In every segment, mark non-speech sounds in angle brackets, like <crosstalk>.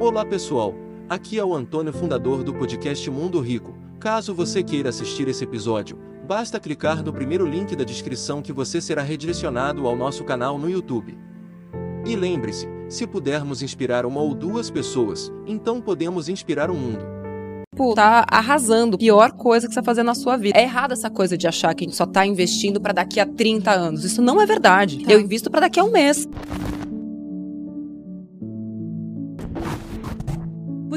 Olá pessoal, aqui é o Antônio, fundador do podcast Mundo Rico. Caso você queira assistir esse episódio, basta clicar no primeiro link da descrição que você será redirecionado ao nosso canal no YouTube. E lembre-se, se pudermos inspirar uma ou duas pessoas, então podemos inspirar o mundo. Tá arrasando. Pior coisa que você vai fazer na sua vida. É errado essa coisa de achar que a gente só tá investindo para daqui a 30 anos. Isso não é verdade. Tá. Eu invisto para daqui a um mês.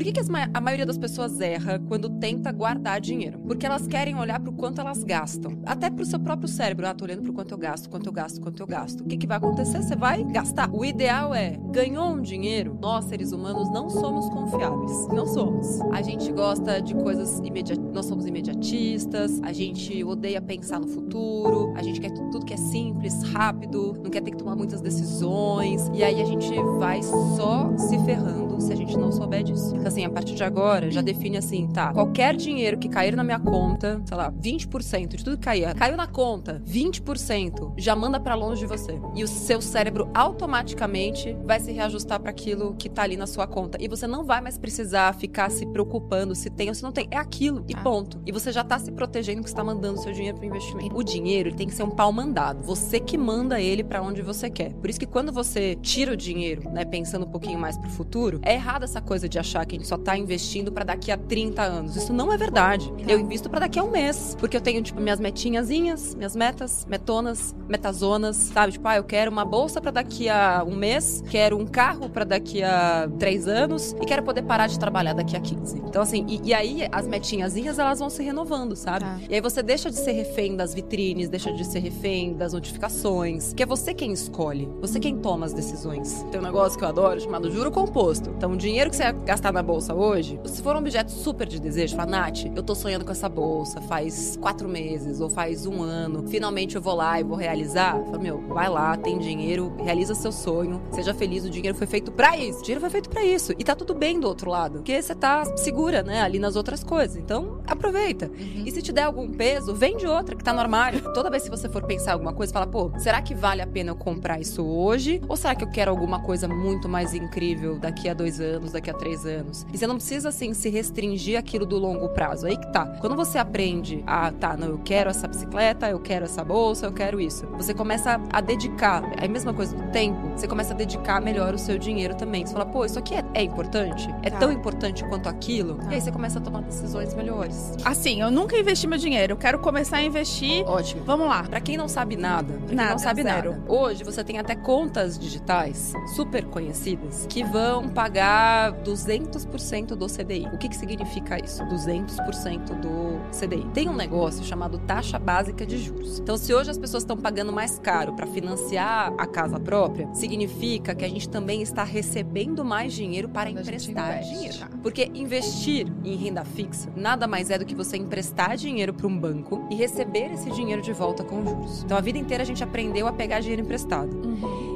Por que, que ma- a maioria das pessoas erra quando tenta guardar dinheiro? Porque elas querem olhar pro quanto elas gastam. Até pro seu próprio cérebro. Ah, tô olhando pro quanto eu gasto, quanto eu gasto, quanto eu gasto. O que, que vai acontecer? Você vai gastar. O ideal é, ganhou um dinheiro, nós, seres humanos, não somos confiáveis. Não somos. A gente gosta de coisas imediatas. Nós somos imediatistas, a gente odeia pensar no futuro, a gente quer tu- tudo que é simples, rápido, não quer ter que tomar muitas decisões. E aí a gente vai só se ferrando se a gente não souber disso. Então, assim, a partir de agora, já define assim, tá? Qualquer dinheiro que cair na minha conta, sei lá, 20% de tudo que cair, caiu na conta, 20%, já manda pra longe de você. E o seu cérebro automaticamente vai se reajustar para aquilo que tá ali na sua conta. E você não vai mais precisar ficar se preocupando se tem ou se não tem. É aquilo e Ah. ponto. E você já tá se protegendo que está mandando seu dinheiro pro investimento. O dinheiro ele tem que ser um pau mandado. Você que manda ele para onde você quer. Por isso que quando você tira o dinheiro, né, pensando um pouquinho mais pro futuro, é errado essa coisa de achar que a gente só tá investindo para daqui a 30 anos. Isso não é verdade. Eu invisto para daqui a um mês, porque eu tenho tipo minhas metinhazinhas, minhas metas, metonas, metazonas, sabe? Tipo, ah, eu quero uma bolsa para daqui a um mês, quero um carro para daqui a três anos e quero poder parar de trabalhar daqui a 15. Então assim, e, e aí as metinhazinhas elas vão se renovando, sabe? Tá. E aí você deixa de ser refém das vitrines, deixa de ser refém das notificações, que é você quem escolhe, você quem toma as decisões. Tem um negócio que eu adoro chamado juro composto. Então, o dinheiro que você vai gastar na bolsa hoje, se for um objeto super de desejo, fala, Nath, eu tô sonhando com essa bolsa faz quatro meses ou faz um ano, finalmente eu vou lá e vou realizar. Fala, meu, vai lá, tem dinheiro, realiza seu sonho, seja feliz, o dinheiro foi feito pra isso. O dinheiro foi feito pra isso. E tá tudo bem do outro lado, porque você tá segura, né, ali nas outras coisas. Então, aproveita. E se te der algum peso, vende outra que tá no armário. Toda vez que você for pensar alguma coisa, fala, pô, será que vale a pena eu comprar isso hoje? Ou será que eu quero alguma coisa muito mais incrível daqui a dois anos, daqui a três anos? E você não precisa, assim, se restringir aquilo do longo prazo. Aí que tá. Quando você aprende a, tá, não, eu quero essa bicicleta, eu quero essa bolsa, eu quero isso. Você começa a dedicar, é a mesma coisa do tempo, você começa a dedicar melhor o seu dinheiro também. Você fala, pô, isso aqui é, é importante? É Tá. tão importante quanto aquilo? Tá. E aí você começa a tomar decisões melhores. Assim, eu nunca investi meu dinheiro. Eu quero começar a investir. Ótimo. Vamos lá. Pra quem não sabe nada, pra Nada, não sabe zero. nada. Hoje você tem até contas digitais super conhecidas que vão pagar 200% do CDI. O que que significa isso? 200% do CDI. Tem um negócio chamado taxa básica de juros. Então, se hoje as pessoas estão pagando mais caro para financiar a casa própria, significa que a gente também está recebendo mais dinheiro para Quando emprestar dinheiro. Porque investir em renda fixa nada mais é do que você emprestar dinheiro para um banco e receber esse dinheiro de volta com juros. Então a vida inteira a gente aprendeu a pegar dinheiro emprestado.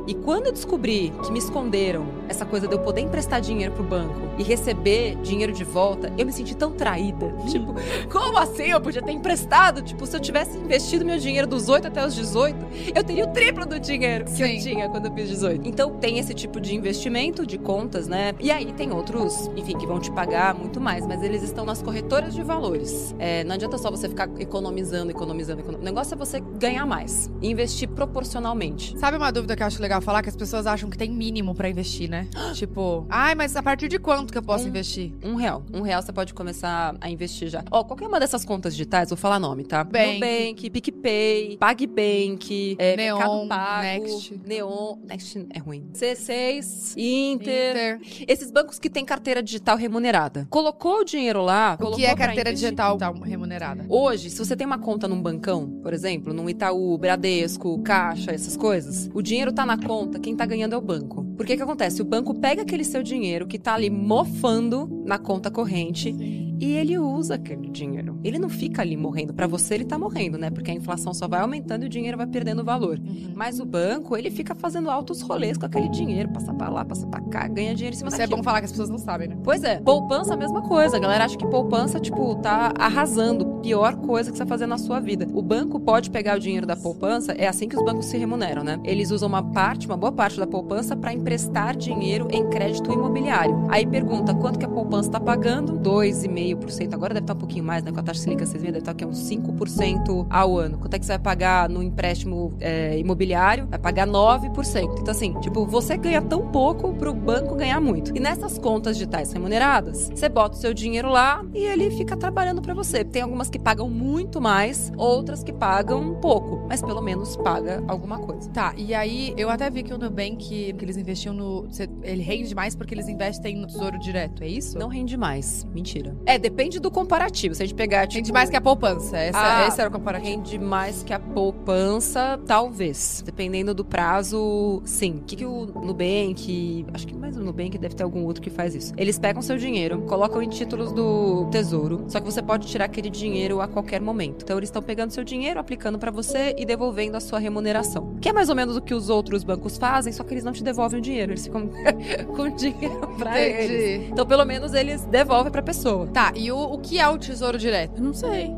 E quando eu descobri que me esconderam essa coisa de eu poder emprestar dinheiro pro banco e receber dinheiro de volta, eu me senti tão traída. Tipo, como assim eu podia ter emprestado? Tipo, se eu tivesse investido meu dinheiro dos 8 até os 18, eu teria o triplo do dinheiro que eu Sim. tinha quando eu fiz 18. Então tem esse tipo de investimento, de contas, né? E aí tem outros, enfim, que vão te pagar muito mais, mas eles estão nas corretoras de valores. É, não adianta só você ficar economizando, economizando, economizando. O negócio é você ganhar mais e investir proporcionalmente. Sabe uma dúvida que eu acho legal falar? Que as pessoas acham que tem mínimo pra investir, né? <gasps> tipo, ai, mas a partir de quanto que eu posso Um- investir? Um real. Um real você pode começar a investir já. Ó, qualquer uma dessas contas digitais, vou falar nome, tá? Bank. Nubank, PicPay, PagBank, é, Neon, Mercado Pago, Next. Neon, Next é ruim. C6, Inter. Inter. Esses bancos que têm carteira digital remunerada. Colocou o dinheiro lá, O que é carteira digital remunerada? Hoje, se você tem uma conta num bancão, por exemplo, num Itaú, Bradesco, Caixa, essas coisas, o dinheiro tá na conta, quem tá ganhando é o banco. Por que que acontece? O banco pega aquele seu dinheiro que tá ali mofando na conta corrente e ele usa aquele dinheiro. Ele não fica ali morrendo. Pra você, ele tá morrendo, né? Porque a inflação só vai aumentando e o dinheiro vai perdendo valor. Uhum. Mas o banco, ele fica fazendo altos rolês com aquele dinheiro, passa pra lá, passa pra cá, ganha dinheiro em cima Isso é bom falar que as pessoas não sabem, né? Pois é, poupança a mesma coisa. A galera acha que poupança, tipo, tá arrasando. Pior coisa que você vai fazer na sua vida. O banco pode pegar o dinheiro da poupança, é assim que os bancos se remuneram, né? Eles usam uma parte, uma boa parte da poupança para emprestar dinheiro em crédito imobiliário. Aí pergunta quanto que a poupança está pagando? 2,5%. Agora deve estar um pouquinho mais, né? Com a taxa Selic, vocês viram, deve estar aqui uns 5% ao ano. Quanto é que você vai pagar no empréstimo é, imobiliário? Vai pagar 9%. Então, assim, tipo, você ganha tão pouco para o banco ganhar muito. E nessas contas digitais remuneradas, você bota o seu dinheiro lá e ele fica trabalhando para você. Tem algumas que pagam muito mais, outras que pagam pouco, mas pelo menos paga alguma coisa. Tá, e aí eu até vi que o Nubank, que eles investiam no. Ele rende mais porque eles investem no tesouro direto, é isso? Não rende mais. Mentira. É, depende do comparativo. Se a gente pegar. Tipo, rende mais que a poupança. Essa, ah, esse era o comparativo. Rende mais que a poupança, talvez. Dependendo do prazo, sim. O que, que o Nubank. Acho que mais o Nubank deve ter algum outro que faz isso. Eles pegam seu dinheiro, colocam em títulos do tesouro. Só que você pode tirar aquele dinheiro a qualquer momento. Então eles estão pegando seu dinheiro, aplicando para você e devolvendo a sua remuneração. Que é mais ou menos o que os outros bancos fazem, só que eles não te devolvem o dinheiro. Eles ficam <laughs> com dinheiro pra Entendi. eles. Então, pelo menos, eles devolvem pra pessoa. Tá, e o, o que é o tesouro direto? Eu não sei.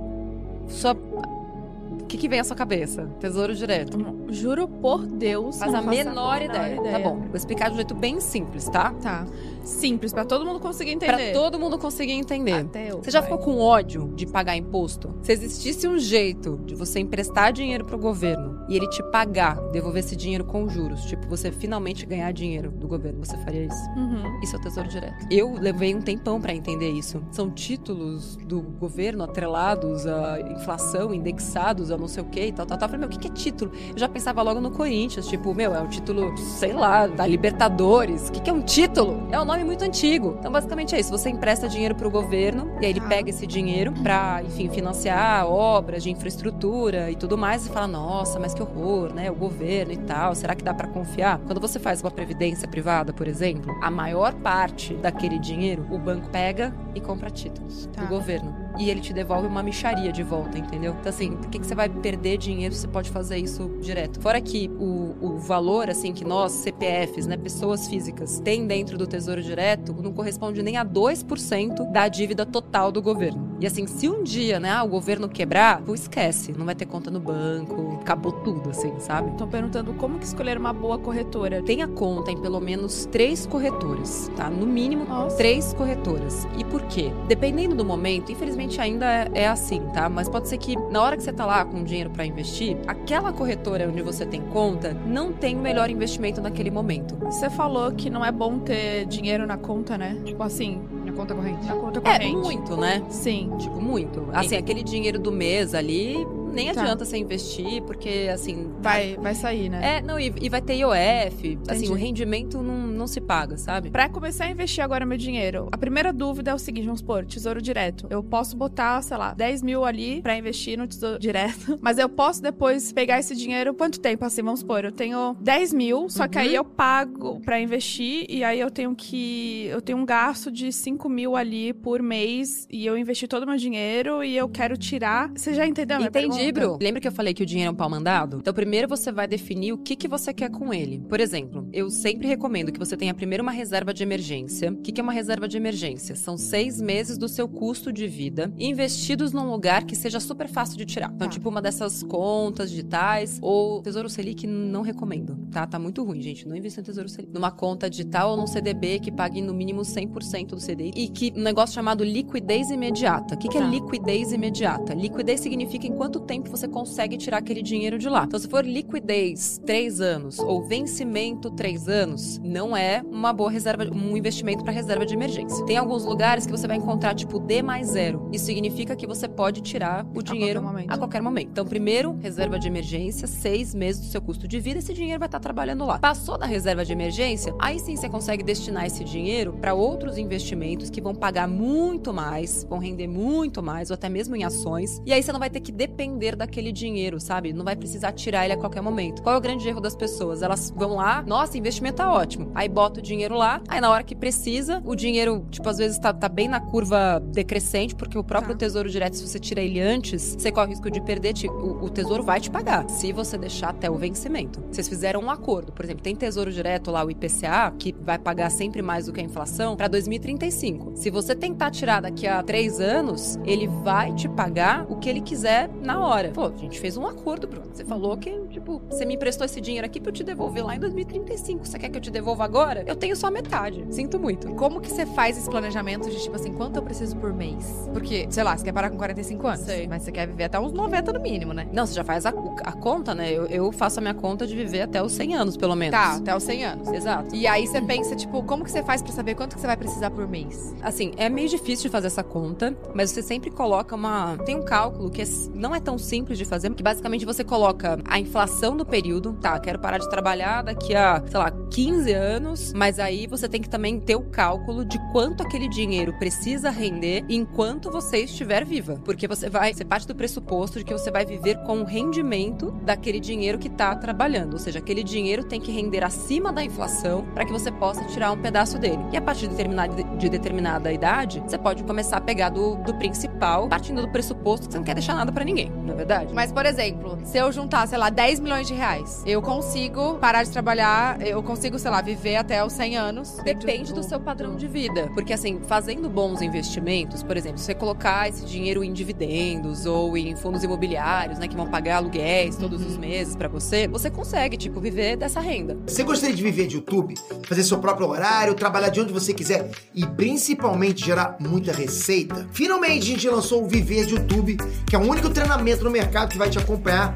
Só. O que, que vem à sua cabeça? Tesouro direto. Juro por Deus. Faz a faço menor ideia. Tá bom. Vou explicar de um jeito bem simples, tá? Tá. Simples, pra todo mundo conseguir entender. Pra todo mundo conseguir entender. Até eu, Você já ficou com ódio de pagar imposto? Se existisse um jeito de você emprestar dinheiro pro governo e ele te pagar, devolver esse dinheiro com juros, tipo, você finalmente ganhar dinheiro do governo, você faria isso? Uhum. Isso é o tesouro direto. Eu levei um tempão pra entender isso. São títulos do governo atrelados à inflação, indexados a não sei o que e tal, tal, tal. Eu falei, meu, o que é título? Eu já pensava logo no Corinthians, tipo, meu, é um título, sei lá, da Libertadores. O que é um título? É um nome muito antigo. Então, basicamente é isso. Você empresta dinheiro pro governo e aí ele Ah. pega esse dinheiro pra, enfim, financiar obras de infraestrutura e tudo mais e fala, nossa, mas que horror, né? O governo e tal. Será que dá pra confiar? Quando você faz uma previdência privada, por exemplo, a maior parte daquele dinheiro o banco pega e compra títulos Tá. do governo. E ele te devolve uma micharia de volta, entendeu? Então, assim, por que, que você vai perder dinheiro se você pode fazer isso direto? Fora que o, o valor, assim, que nós, CPFs, né, pessoas físicas, tem dentro do Tesouro Direto, não corresponde nem a 2% da dívida total do governo. E assim, se um dia, né, o governo quebrar, pô, esquece. Não vai ter conta no banco, acabou tudo, assim, sabe? Estão perguntando como que escolher uma boa corretora. Tenha conta em pelo menos três corretoras, tá? No mínimo, Nossa. três corretoras. E por quê? Dependendo do momento, infelizmente ainda é, é assim, tá? Mas pode ser que na hora que você tá lá com dinheiro pra investir, aquela corretora onde você tem conta não tem o melhor investimento naquele momento. Você falou que não é bom ter dinheiro na conta, né? Tipo assim, Na conta corrente. na conta É corrente. muito, né? Sim. Tipo, muito. Assim, aquele dinheiro do mês ali, nem Tá. adianta você investir, porque assim. Vai, vai sair, né? É, não, e, e vai ter IOF. Assim, Entendi. o rendimento não, não se paga, sabe? Pra começar a investir agora meu dinheiro, a primeira dúvida é o seguinte, vamos supor, tesouro direto. Eu posso botar, sei lá, 10 mil ali pra investir no tesouro <laughs> direto, mas eu posso depois pegar esse dinheiro, quanto tempo assim, vamos supor, eu tenho 10 mil, só que Uhum. aí eu pago pra investir e aí eu tenho que, eu tenho um gasto de 5 mil ali por mês e eu investi todo o meu dinheiro e eu quero tirar. Você já entendeu Entendi, Bru. Lembra que eu falei que o dinheiro é um pau mandado? Então, primeiro você vai definir o que, que você quer com ele. Por exemplo, eu sempre recomendo que você tenha primeiro uma reserva de emergência. O que, que é uma reserva de emergência? São seis meses do seu custo de vida investidos num lugar que seja super fácil de tirar. Então, Tá. tipo uma dessas contas digitais ou Tesouro Selic, não recomendo, tá? Tá muito ruim, gente. Não invista em Tesouro Selic. Numa conta digital ou num CDB que pague no mínimo 100% do CDI e que um negócio chamado liquidez imediata. O que, que é Tá. liquidez imediata? Liquidez significa em quanto tempo você consegue tirar aquele dinheiro de lá. Então, se for liquidez três anos ou vencimento três anos, não é uma boa reserva, um investimento para reserva de emergência. Tem alguns lugares que você vai encontrar tipo D mais zero. Isso significa que você pode tirar o dinheiro qualquer momento. a qualquer momento. Então, primeiro, reserva de emergência, seis meses do seu custo de vida, esse dinheiro vai estar trabalhando lá. Passou da reserva de emergência, aí sim você consegue destinar esse dinheiro para outros investimentos que vão pagar muito mais, vão render muito mais, ou até mesmo em ações. E aí você não vai ter que depender render daquele dinheiro, sabe? Não vai precisar tirar ele a qualquer momento. Qual é o grande erro das pessoas? Elas vão lá, nossa, investimento tá ótimo. Aí bota o dinheiro lá, aí na hora que precisa, o dinheiro, tipo, às vezes tá, tá bem na curva decrescente, porque o próprio Tá. tesouro direto, se você tira ele antes, você corre o risco de perder, te- o, o tesouro vai te pagar, se você deixar até o vencimento. Vocês fizeram um acordo, por exemplo, tem tesouro direto lá, o IPCA, que vai pagar sempre mais do que a inflação, pra 2035. Se você tentar tirar daqui a três anos, ele vai te pagar o que ele quiser na hora. Pô, a gente fez um acordo, Bruno. Você falou que, tipo, você me emprestou esse dinheiro aqui pra eu te devolver lá em 2035. Você quer que eu te devolva agora? Eu tenho só metade. Sinto muito. Como que você faz esse planejamento de, tipo assim, quanto eu preciso por mês? Porque, sei lá, você quer parar com 45 anos, Sei. mas você quer viver até uns 90 no mínimo, né? Não, você já faz a, a conta, né? Eu, eu faço a minha conta de viver até os 100 anos, pelo menos. Tá, até os 100 anos. Exato. E aí você pensa, tipo, como que você faz pra saber quanto que você vai precisar por mês? Assim, é meio difícil de fazer essa conta, mas você sempre coloca uma. Tem um cálculo que é- não é tão simples de fazer, que basicamente você coloca a inflação do período. Tá, quero parar de trabalhar daqui a, sei lá, 15 anos, mas aí você tem que também ter o cálculo de quanto aquele dinheiro precisa render enquanto você estiver viva. Porque você vai. Você parte do pressuposto de que você vai viver com o rendimento daquele dinheiro que tá trabalhando. Ou seja, aquele dinheiro tem que render acima da inflação para que você possa tirar um pedaço dele. E a partir de determinada, de determinada idade, você pode começar a pegar do, do principal, partindo do pressuposto que você não quer deixar nada para ninguém, é verdade? Mas, por exemplo, se eu juntar, sei lá, 10 milhões de reais, eu consigo parar de trabalhar, eu consigo, sei lá, viver até os 100 anos. Depende do seu padrão de vida. Porque, assim, fazendo bons investimentos, por exemplo, se você colocar esse dinheiro em dividendos ou em fundos imobiliários, né, que vão pagar aluguéis todos os meses pra você, você consegue, tipo, viver dessa renda. Você gostaria de viver de YouTube, fazer seu próprio horário, trabalhar de onde você quiser e principalmente gerar muita receita? Finalmente a gente lançou o Viver de YouTube, que é o único treinamento no mercado que vai te acompanhar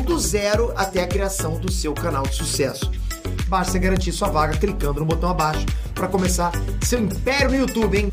do zero até a criação do seu canal de sucesso. Basta garantir sua vaga clicando no botão abaixo para começar seu império no YouTube, hein?